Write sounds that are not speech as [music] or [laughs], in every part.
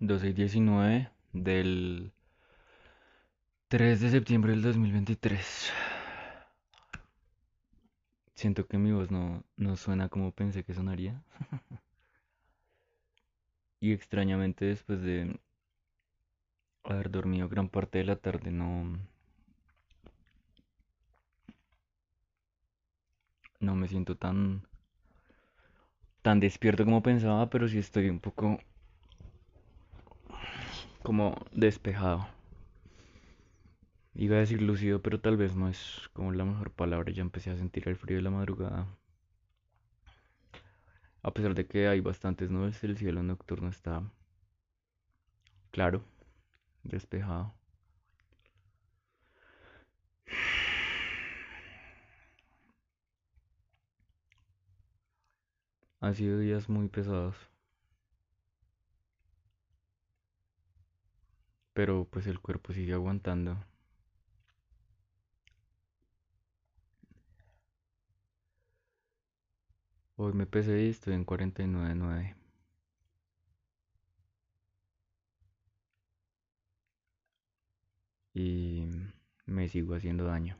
12 y 19 del 3 de septiembre del 2023. Siento que mi voz no, no suena como pensé que sonaría. [laughs] y extrañamente después de haber dormido gran parte de la tarde no... No me siento tan tan despierto como pensaba, pero sí estoy un poco como despejado. Iba a decir lúcido, pero tal vez no es como la mejor palabra. Ya empecé a sentir el frío de la madrugada. A pesar de que hay bastantes nubes, el cielo nocturno está claro, despejado. Han sido días muy pesados. Pero pues el cuerpo sigue aguantando. Hoy me pesé y estoy en 49.9. Y me sigo haciendo daño.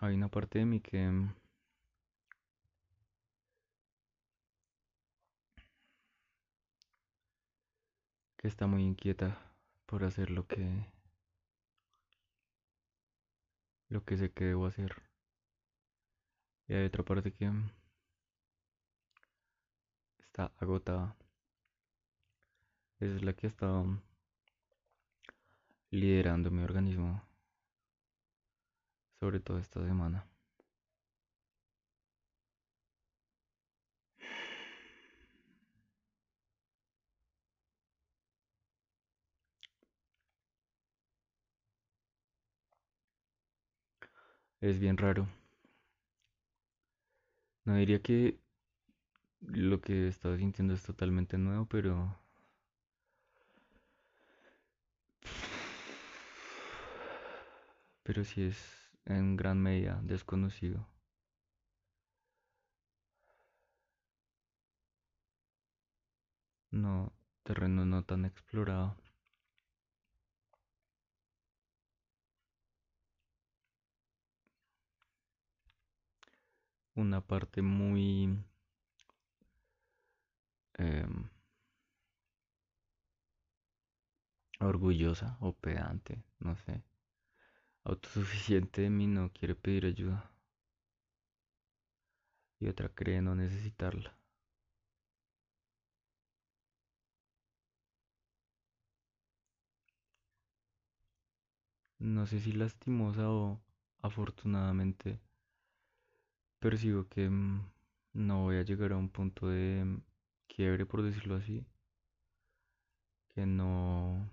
Hay una parte de mí que que está muy inquieta por hacer lo que lo que sé que debo hacer. Y hay otra parte que está agotada. Esa es la que estado liderando mi organismo, sobre todo esta semana. Es bien raro. No diría que lo que he estado sintiendo es totalmente nuevo, pero... Pero sí es en gran medida desconocido. No, terreno no tan explorado. Una parte muy em, orgullosa o pedante, no sé, autosuficiente de mí no quiere pedir ayuda y otra cree no necesitarla. No sé si lastimosa o afortunadamente percibo que mm, no voy a llegar a un punto de mm, quiebre, por decirlo así, que no...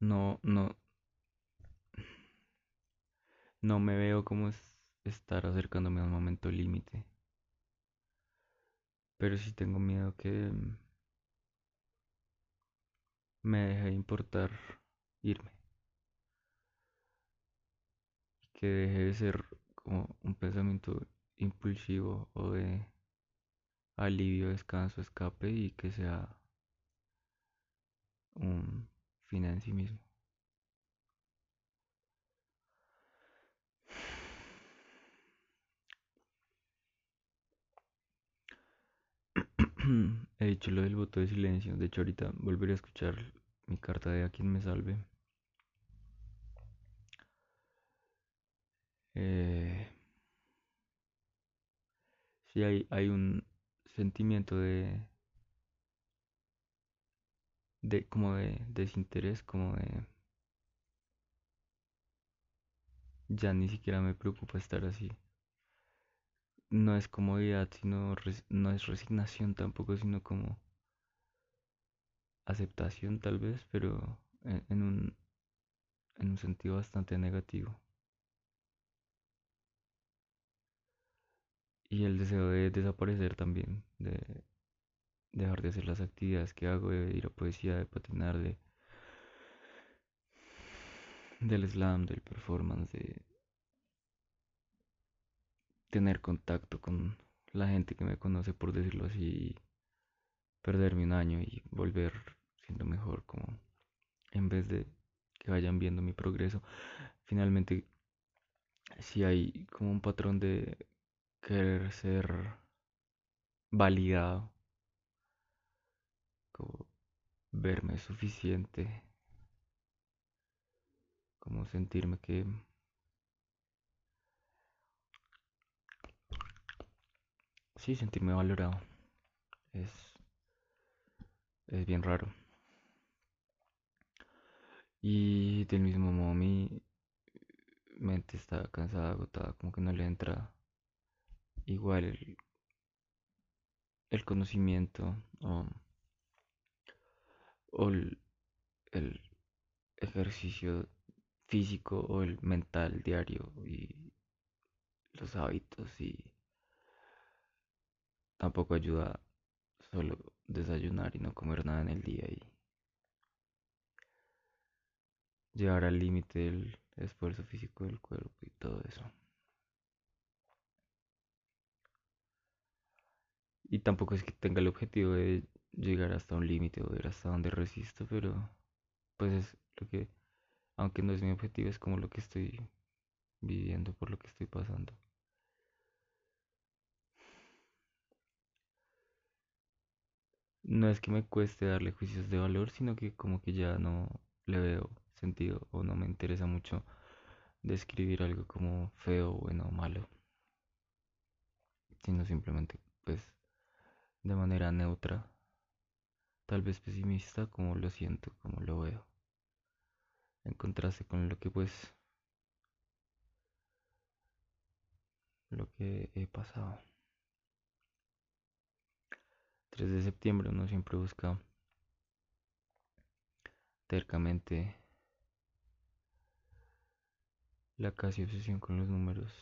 No, no, no me veo como estar acercándome a un momento límite. Pero sí tengo miedo que mm, me deje de importar irme. Que deje de ser como un pensamiento impulsivo o de alivio, descanso, escape y que sea un fin en sí mismo. He dicho lo del voto de silencio. De hecho, ahorita volveré a escuchar mi carta de a quien me salve. Eh, hay, hay un sentimiento de. de como de desinterés, como de. Ya ni siquiera me preocupa estar así no es comodidad, sino no es resignación tampoco, sino como aceptación tal vez, pero en, un, en un sentido bastante negativo. Y el deseo de desaparecer también, de dejar de hacer las actividades que hago, de ir a poesía, de patinar, de, del slam, del performance, de tener contacto con la gente que me conoce, por decirlo así, perderme un año y volver siendo mejor, como en vez de que vayan viendo mi progreso. Finalmente, si hay como un patrón de querer ser validado, como verme suficiente, como sentirme que sí, sentirme valorado. Es, es bien raro. Y del mismo modo mi mente está cansada, agotada, como que no le entra igual el, el conocimiento o, o el, el ejercicio físico o el mental diario y los hábitos y tampoco ayuda solo desayunar y no comer nada en el día y llevar al límite el esfuerzo físico del cuerpo y todo eso. Y tampoco es que tenga el objetivo de llegar hasta un límite o ver hasta donde resisto, pero pues es lo que, aunque no es mi objetivo, es como lo que estoy viviendo, por lo que estoy pasando. No es que me cueste darle juicios de valor, sino que como que ya no le veo sentido o no me interesa mucho describir algo como feo, bueno o malo, sino simplemente pues de manera neutra, tal vez pesimista como lo siento, como lo veo, en contraste con lo que pues lo que he pasado. 3 de septiembre uno siempre busca tercamente la casi obsesión con los números.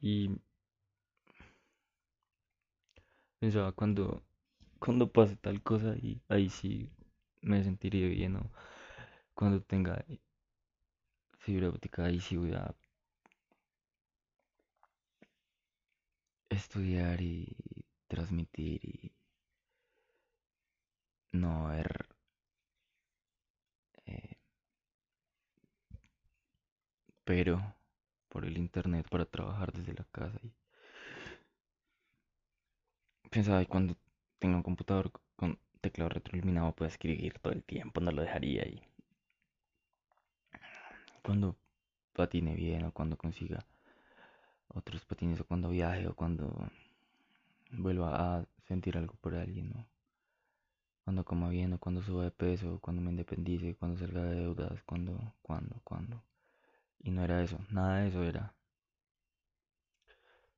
Y pensaba cuando, cuando pase tal cosa y ahí sí me sentiré bien cuando tenga fibra óptica ahí sí voy a estudiar y transmitir y no ver eh, pero por el internet para trabajar desde la casa y pensaba y cuando tenga un computador con teclado retroiluminado pueda escribir todo el tiempo no lo dejaría ahí cuando patine bien o cuando consiga otros patines o cuando viaje o cuando vuelva a sentir algo por alguien, ¿no? Cuando coma bien o cuando suba de peso, cuando me independice, cuando salga de deudas, cuando, cuando, cuando. Y no era eso, nada de eso era.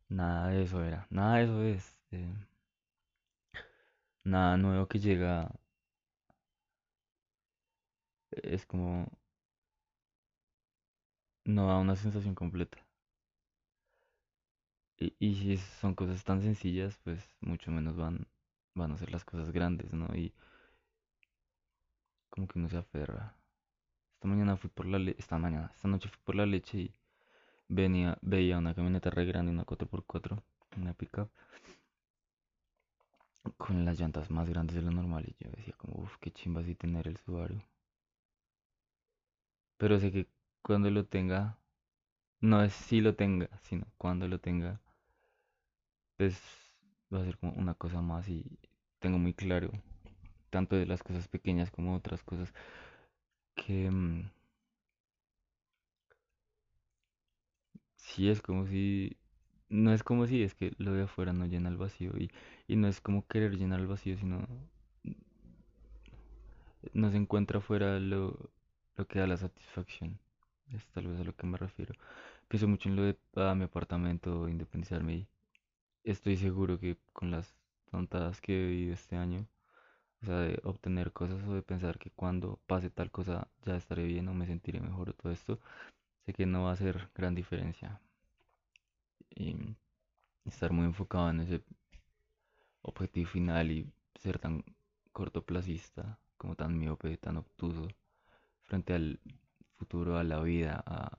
Nada de eso era, nada de eso es. Eh, nada nuevo que llega es como no da una sensación completa. Y, y si son cosas tan sencillas, pues mucho menos van, van a ser las cosas grandes, ¿no? Y como que uno se aferra. Esta mañana fui por la leche, esta mañana, esta noche fui por la leche y venía, veía una camioneta re grande, una 4x4, una pickup, con las llantas más grandes de lo normal. Y yo decía como, uff, qué chimba así tener el Subaru. Pero sé que cuando lo tenga, no es si lo tenga, sino cuando lo tenga, pues va a ser como una cosa más y tengo muy claro, tanto de las cosas pequeñas como otras cosas, que mm, si es como si, no es como si, es que lo de afuera no llena el vacío y, y no es como querer llenar el vacío, sino no se encuentra afuera lo, lo que da la satisfacción. Es tal vez a lo que me refiero. Pienso mucho en lo de ah, mi apartamento, independizarme y estoy seguro que con las tontadas que he vivido este año, o sea, de obtener cosas o de pensar que cuando pase tal cosa ya estaré bien o me sentiré mejor o todo esto, sé que no va a hacer gran diferencia. Y estar muy enfocado en ese objetivo final y ser tan cortoplacista como tan miope, tan obtuso, frente al futuro, a la vida, a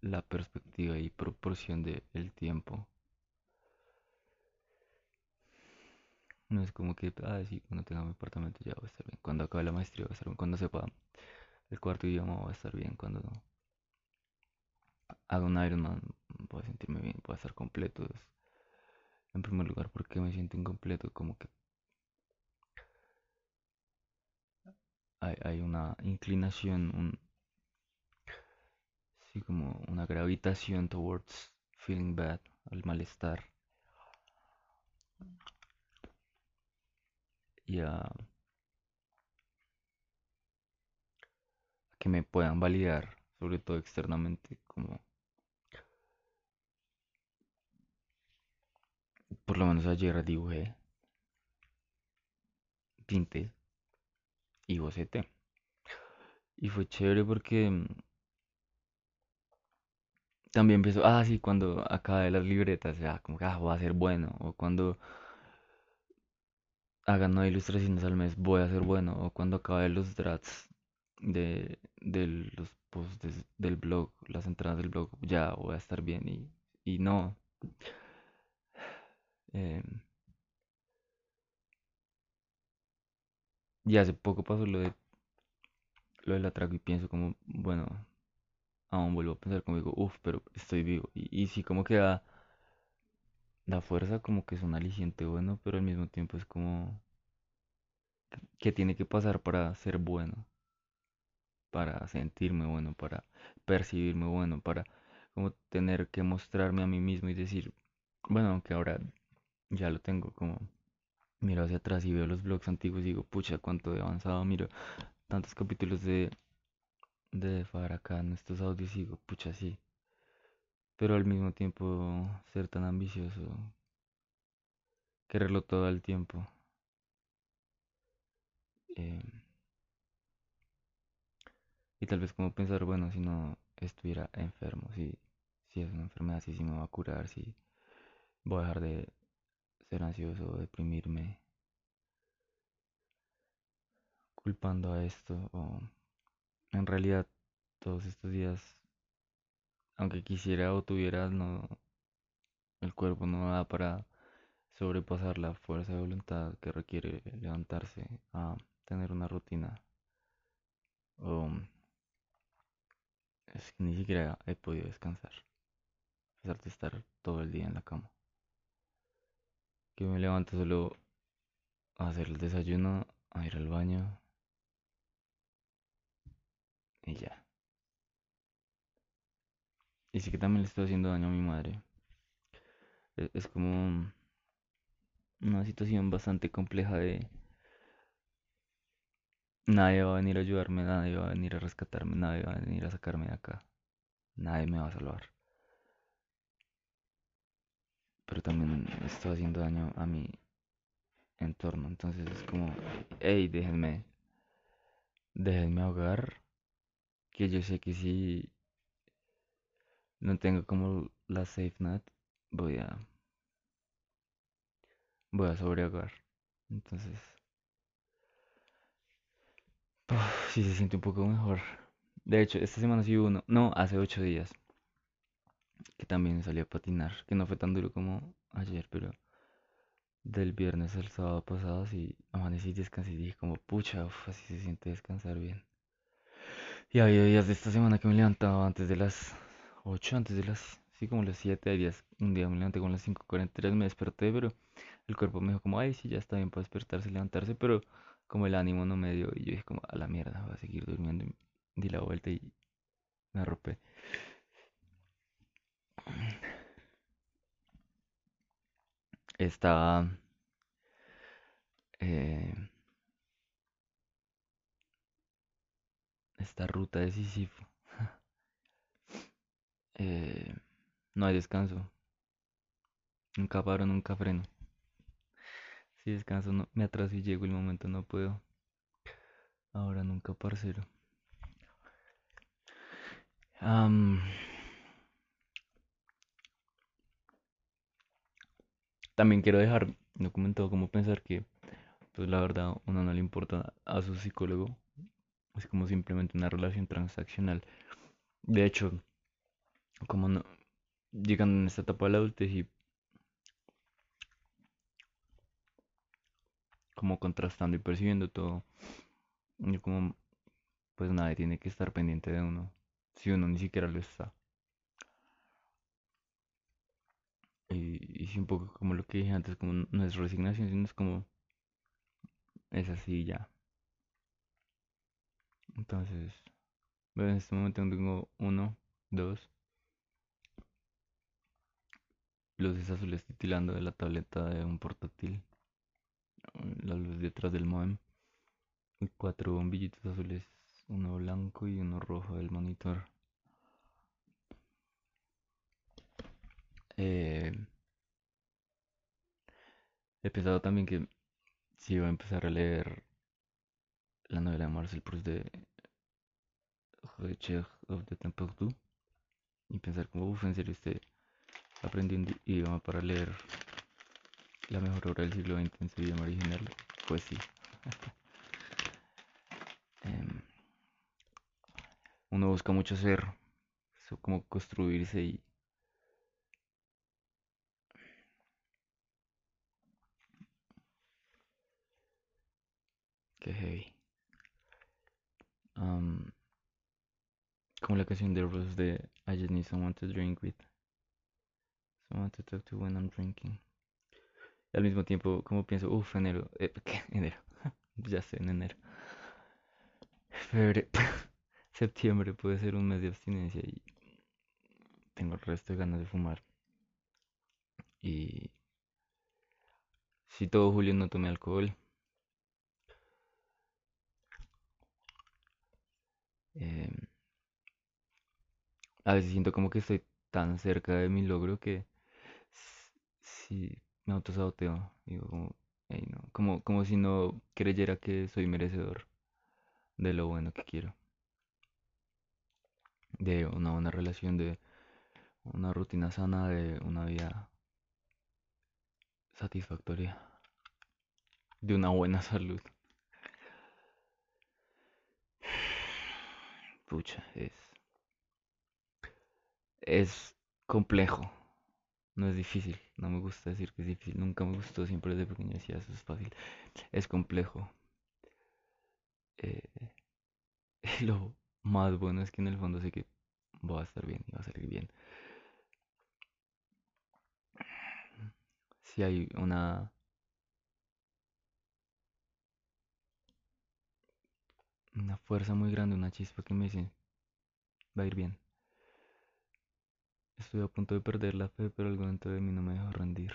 la perspectiva y proporción del tiempo. No es como que, ah, sí, cuando tenga mi apartamento ya va a estar bien. Cuando acabe la maestría va a estar bien. Cuando sepa el cuarto idioma va a estar bien. Cuando haga un Ironman voy a sentirme bien, voy a estar completo. En primer lugar, porque me siento incompleto, como que hay, una inclinación, un, sí, como una gravitación towards feeling bad, al malestar. Y a, que me puedan validar, sobre todo externamente, como por lo menos ayer dibujé, pinté y boceté. Y fue chévere porque también empezó, ah, sí, cuando acabe las libretas, ya, como que ah, voy a ser bueno. O cuando hagan nueve ilustraciones al mes, voy a ser bueno. O cuando acabe los drafts de, de los posts del blog, las entradas del blog, ya voy a estar bien. Y, y no. Eh, y hace poco pasó lo de lo del atraco y pienso como, bueno, aún vuelvo a pensar como digo, uff, pero estoy vivo. Y, y sí como que da, da fuerza, como que es un aliciente bueno, pero al mismo tiempo es como que tiene que pasar para ser bueno, para sentirme bueno, para percibirme bueno, para como tener que mostrarme a mí mismo y decir, bueno, aunque ahora ya lo tengo como miro hacia atrás y veo los blogs antiguos y digo, pucha, cuánto he avanzado, miro tantos capítulos de de acá en estos audios y digo, pucha, sí. Pero al mismo tiempo ser tan ambicioso, quererlo todo el tiempo. Eh, y tal vez como pensar, bueno, si no estuviera enfermo, si, si es una enfermedad, si, si me va a curar, si voy a dejar de ser ansioso, deprimirme, culpando a esto, o en realidad todos estos días, aunque quisiera o tuviera, no, el cuerpo no da para sobrepasar la fuerza de voluntad que requiere levantarse a tener una rutina. O es que ni siquiera he podido descansar, a pesar de estar todo el día en la cama. Que me levanto solo a hacer el desayuno, a ir al baño y ya. Y sí que también le estoy haciendo daño a mi madre. E, es, como una situación bastante compleja de... Nadie va a venir a ayudarme, nadie va a venir a rescatarme, nadie va a venir a sacarme de acá. Nadie me va a salvar. Pero también estoy haciendo daño a mi entorno. Entonces es como, hey, déjenme, déjenme ahogar. Que yo sé que si no tengo como la safe net, voy a voy a sobreagar. Entonces, si sí se siente un poco mejor. De hecho, esta semana sí hubo uno, no, hace ocho días, que también salí a patinar, que no fue tan duro como ayer, pero del viernes al sábado pasado sí amanecí y descansé y dije como, pucha, así se siente descansar bien. Y había días de esta semana que me levantaba antes de las 8, antes de las, sí, como las 7 días. Un día me levanté con las 5.43, me desperté, pero el cuerpo me dijo como, ay, sí, ya está bien para despertarse, levantarse, pero como el ánimo no me dio y yo dije como, a la mierda, voy a seguir durmiendo. Y di la vuelta y me arropé. Estaba... Eh, esta ruta de Sísifo. Eh, no hay descanso. Nunca paro, nunca freno. Si descanso, no, me atraso y llego el momento, no puedo. Ahora nunca, parcero. también quiero dejar documentado como pensar que, pues la verdad, uno no le importa a su psicólogo Es como simplemente una relación transaccional. De hecho, como no, llegando en esta etapa de la adultez y como contrastando y percibiendo todo, yo como, pues nadie tiene que estar pendiente de uno, si uno ni siquiera lo está. Y, y un poco como lo que dije antes, como no es resignación, sino es como, es así ya. Entonces, en este momento tengo uno, dos, luces azules titilando de la tableta de un portátil, la luz detrás del modem, y cuatro bombillitos azules, uno blanco y uno rojo del monitor. Eh, he pensado también que si iba a empezar a leer la novela de Marcel Proust de Recherche of the 2 y pensar como, uff, en serio, usted aprendió un idioma para leer la mejor obra del siglo XX en su idioma original, pues sí. [laughs] Em, uno busca mucho ser, como construirse y Qué heavy. Um, como la canción de Rose de I just need someone to drink with. Someone to talk to when I'm drinking. Al mismo tiempo, como pienso, uff, enero. Eh, ¿Qué? [laughs] Enero. [laughs] ya sé, en enero. Febrero. [laughs] Septiembre puede ser un mes de abstinencia y tengo el resto de ganas de fumar. Y si todo julio no tomé alcohol, eh, a veces siento como que estoy tan cerca de mi logro que si me autosaboteo. Digo como, no. Como, como si no creyera que soy merecedor de lo bueno que quiero. De una buena relación, de una rutina sana, de una vida satisfactoria, de una buena [laughs] salud. Pucha, es es complejo, no es difícil. No me gusta decir que es difícil, nunca me gustó, siempre desde pequeño decía eso es fácil. Es complejo. Eh, [laughs] lo más bueno es que en el fondo sé que va a estar bien y va a salir bien. Si hay una una fuerza muy grande, una chispa que me dice va a ir bien. Estoy a punto de perder la fe, pero algo dentro de mí no me deja rendir.